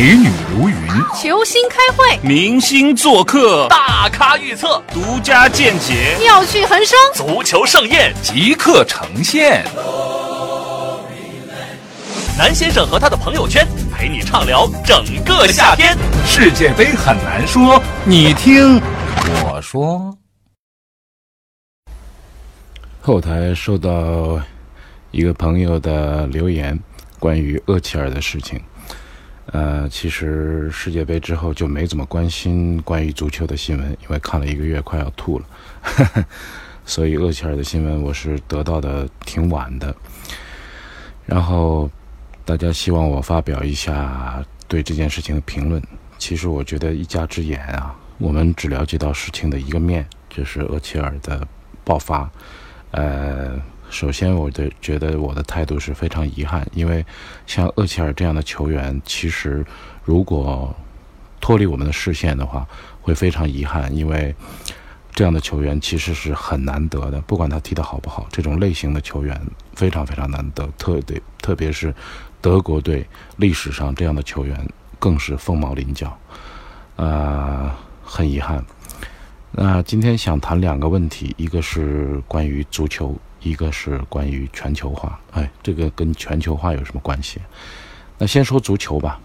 美女如云，球星开会，明星做客，大咖预测，独家见解，妙趣横生，足球盛宴即刻呈现。南先生和他的朋友圈陪你畅聊整个夏天。世界杯很难说，你听我说。后台收到一个朋友的留言，关于厄齐尔的事情。呃，其实世界杯之后就没怎么关心关于足球的新闻，因为看了一个月快要吐了，所以厄齐尔的新闻我是得到的挺晚的。然后大家希望我发表一下对这件事情的评论。其实我觉得一家之言啊，我们只了解到事情的一个面，就是厄齐尔的爆发。呃，首先，我的觉得我的态度是非常遗憾，因为像厄齐尔这样的球员，其实如果脱离我们的视线的话，会非常遗憾，因为这样的球员其实是很难得的，不管他踢得好不好，这种类型的球员非常非常难得，特别特别是德国队历史上这样的球员更是凤毛麟角，呃，很遗憾。那今天想谈两个问题，一个是关于足球，一个是关于全球化。哎，这个跟全球化有什么关系？那先说足球吧。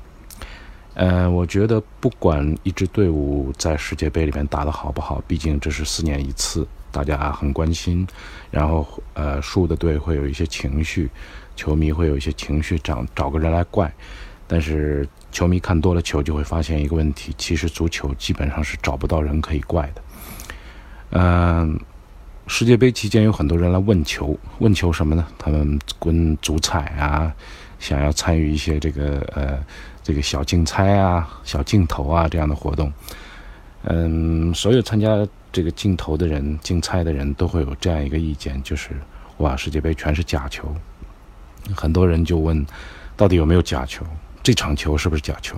呃，我觉得不管一支队伍在世界杯里面打得好不好，毕竟这是四年一次，大家很关心。然后，呃，输的队会有一些情绪，球迷会有一些情绪，找找个人来怪。但是，球迷看多了球，就会发现一个问题：其实足球基本上是找不到人可以怪的。嗯，世界杯期间有很多人来问球，问球什么呢？他们跟足彩啊，想要参与一些这个呃这个小竞猜啊、小镜头啊这样的活动。嗯，所有参加这个镜头的人、竞猜的人都会有这样一个意见，就是哇，世界杯全是假球。很多人就问，到底有没有假球？这场球是不是假球？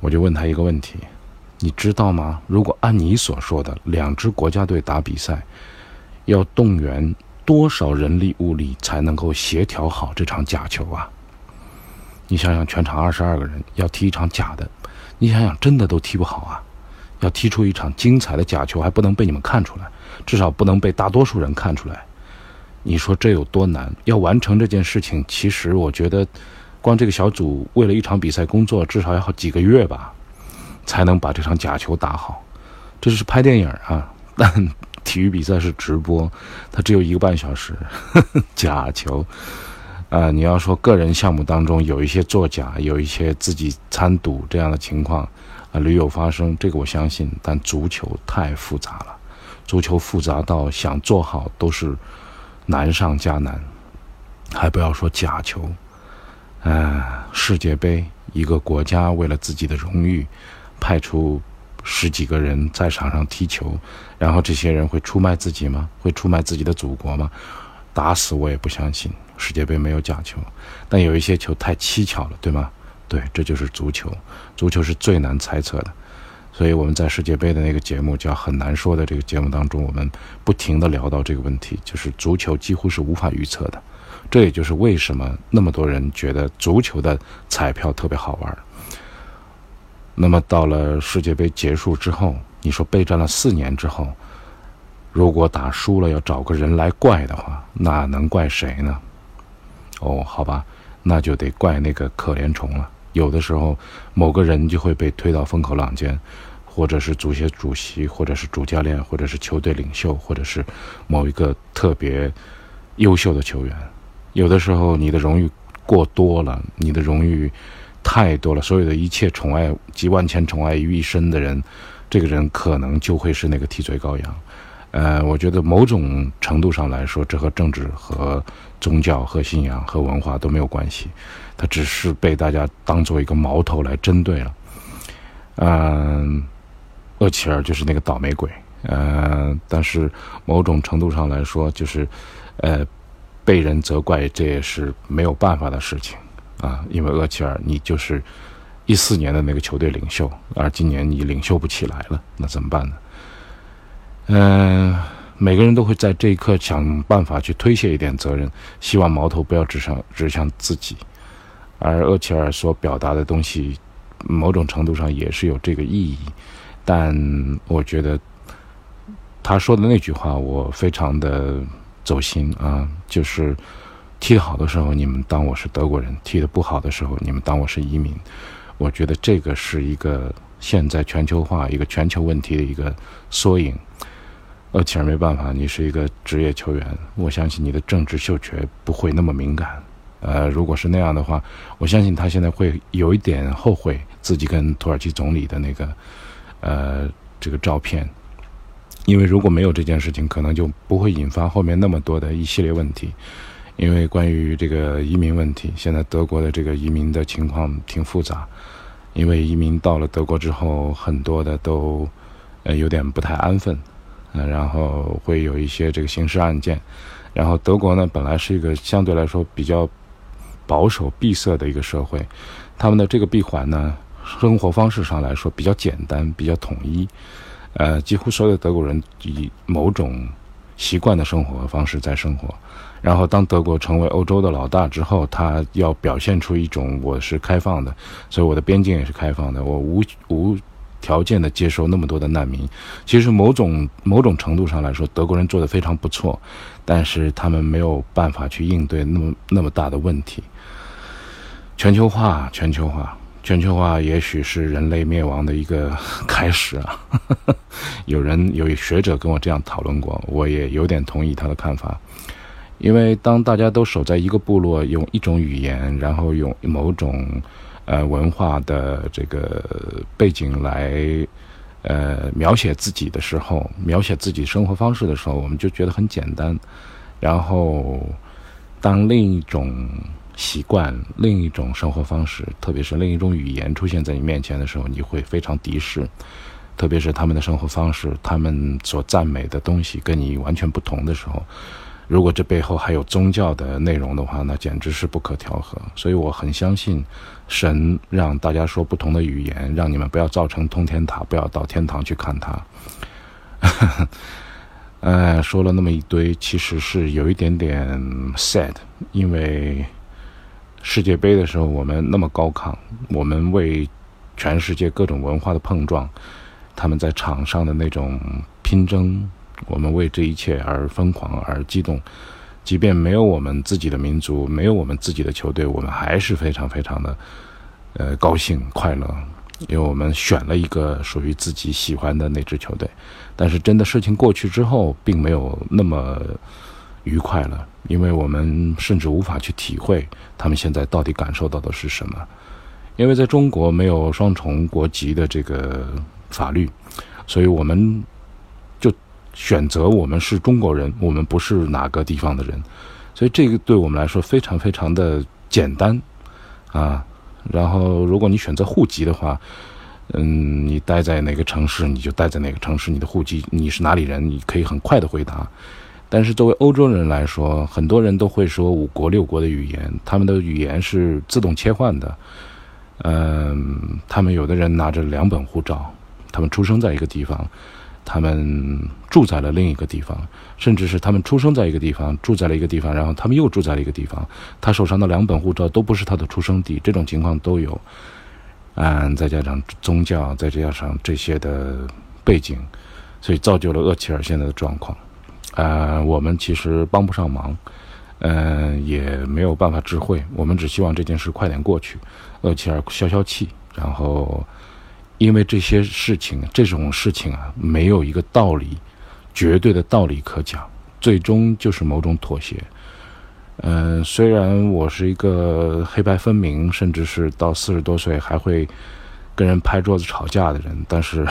我就问他一个问题。你知道吗？如果按你所说的，两支国家队打比赛，要动员多少人力物力才能够协调好这场假球啊？你想想，全场二十二个人要踢一场假的，你想想，真的都踢不好啊！要踢出一场精彩的假球，还不能被你们看出来，至少不能被大多数人看出来。你说这有多难？要完成这件事情，其实我觉得，光这个小组为了一场比赛工作，至少要好几个月吧。才能把这场假球打好，这是拍电影啊，但体育比赛是直播，它只有一个半小时。假球，啊，你要说个人项目当中有一些作假，有一些自己参赌这样的情况啊，屡有发生，这个我相信。但足球太复杂了，足球复杂到想做好都是难上加难，还不要说假球，啊，世界杯一个国家为了自己的荣誉。派出十几个人在场上踢球，然后这些人会出卖自己吗？会出卖自己的祖国吗？打死我也不相信世界杯没有假球。但有一些球太蹊跷了，对吗？对，这就是足球。足球是最难猜测的，所以我们在世界杯的那个节目叫《很难说》的这个节目当中，我们不停地聊到这个问题，就是足球几乎是无法预测的。这也就是为什么那么多人觉得足球的彩票特别好玩。那么到了世界杯结束之后，你说备战了四年之后，如果打输了要找个人来怪的话，那能怪谁呢？哦，好吧，那就得怪那个可怜虫了。有的时候，某个人就会被推到风口浪尖，或者是足协主席，或者是主教练，或者是球队领袖，或者是某一个特别优秀的球员。有的时候，你的荣誉过多了，你的荣誉。太多了，所有的一切宠爱集万千宠爱于一身的人，这个人可能就会是那个替罪羔羊。呃，我觉得某种程度上来说，这和政治、和宗教、和信仰、和文化都没有关系，他只是被大家当做一个矛头来针对了。嗯，厄齐尔就是那个倒霉鬼。呃，但是某种程度上来说，就是呃，被人责怪，这也是没有办法的事情。啊，因为厄齐尔，你就是一四年的那个球队领袖，而今年你领袖不起来了，那怎么办呢？嗯，每个人都会在这一刻想办法去推卸一点责任，希望矛头不要指向指向自己。而厄齐尔所表达的东西，某种程度上也是有这个意义。但我觉得他说的那句话，我非常的走心啊，就是踢得好的时候，你们当我是德国人；踢得不好的时候，你们当我是移民。我觉得这个是一个现在全球化一个全球问题的一个缩影。厄齐尔没办法，你是一个职业球员，我相信你的政治嗅觉不会那么敏感。呃，如果是那样的话，我相信他现在会有一点后悔自己跟土耳其总理的那个呃这个照片，因为如果没有这件事情，可能就不会引发后面那么多的一系列问题。因为关于这个移民问题，现在德国的这个移民的情况挺复杂。因为移民到了德国之后，很多的都呃有点不太安分，呃，然后会有一些这个刑事案件。然后德国呢，本来是一个相对来说比较保守闭塞的一个社会，他们的这个闭环呢，生活方式上来说比较简单，比较统一。呃，几乎所有的德国人以某种习惯的生活方式在生活。然后，当德国成为欧洲的老大之后，他要表现出一种我是开放的，所以我的边境也是开放的，我无无条件的接受那么多的难民。其实，某种某种程度上来说，德国人做的非常不错，但是他们没有办法去应对那么那么大的问题。全球化，全球化，全球化，也许是人类灭亡的一个开始啊！有人有学者跟我这样讨论过，我也有点同意他的看法。因为当大家都守在一个部落，用一种语言，然后用某种呃文化的这个背景来呃描写自己的时候，描写自己生活方式的时候，我们就觉得很简单。然后，当另一种习惯、另一种生活方式，特别是另一种语言出现在你面前的时候，你会非常敌视。特别是他们的生活方式，他们所赞美的东西跟你完全不同的时候。如果这背后还有宗教的内容的话，那简直是不可调和。所以我很相信，神让大家说不同的语言，让你们不要造成通天塔，不要到天堂去看他。呃，说了那么一堆，其实是有一点点 sad，因为世界杯的时候我们那么高亢，我们为全世界各种文化的碰撞，他们在场上的那种拼争。我们为这一切而疯狂而激动，即便没有我们自己的民族，没有我们自己的球队，我们还是非常非常的呃高兴快乐，因为我们选了一个属于自己喜欢的那支球队。但是真的事情过去之后，并没有那么愉快了，因为我们甚至无法去体会他们现在到底感受到的是什么。因为在中国没有双重国籍的这个法律，所以我们。选择我们是中国人，我们不是哪个地方的人，所以这个对我们来说非常非常的简单啊。然后，如果你选择户籍的话，嗯，你待在哪个城市，你就待在哪个城市，你的户籍你是哪里人，你可以很快的回答。但是作为欧洲人来说，很多人都会说五国六国的语言，他们的语言是自动切换的。嗯，他们有的人拿着两本护照，他们出生在一个地方。他们住在了另一个地方，甚至是他们出生在一个地方，住在了一个地方，然后他们又住在了一个地方。他手上的两本护照都不是他的出生地，这种情况都有。嗯，再加上宗教，再加上这些的背景，所以造就了厄齐尔现在的状况。啊，我们其实帮不上忙，嗯，也没有办法智慧。我们只希望这件事快点过去，厄齐尔消消气，然后。因为这些事情，这种事情啊，没有一个道理，绝对的道理可讲，最终就是某种妥协。嗯，虽然我是一个黑白分明，甚至是到四十多岁还会跟人拍桌子吵架的人，但是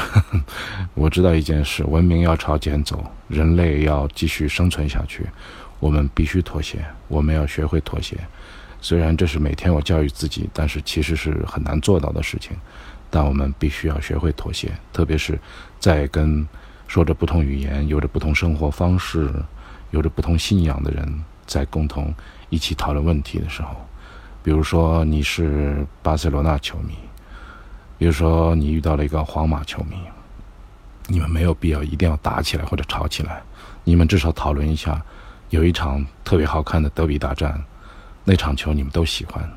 我知道一件事：文明要朝前走，人类要继续生存下去，我们必须妥协，我们要学会妥协。虽然这是每天我教育自己，但是其实是很难做到的事情。但我们必须要学会妥协，特别是在跟说着不同语言、有着不同生活方式、有着不同信仰的人在共同一起讨论问题的时候。比如说，你是巴塞罗那球迷，比如说你遇到了一个皇马球迷，你们没有必要一定要打起来或者吵起来，你们至少讨论一下，有一场特别好看的德比大战，那场球你们都喜欢。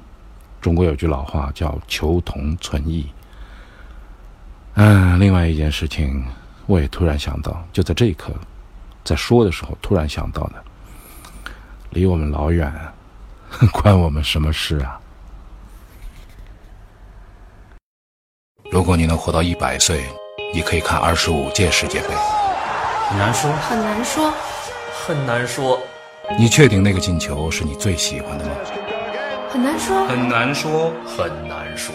中国有句老话叫“求同存异”。嗯，另外一件事情，我也突然想到，就在这一刻，在说的时候突然想到的，离我们老远，关我们什么事啊？如果你能活到一百岁，你可以看二十五届世界杯。很难说，很难说，很难说，你确定那个进球是你最喜欢的吗？很难说，很难说，很难说，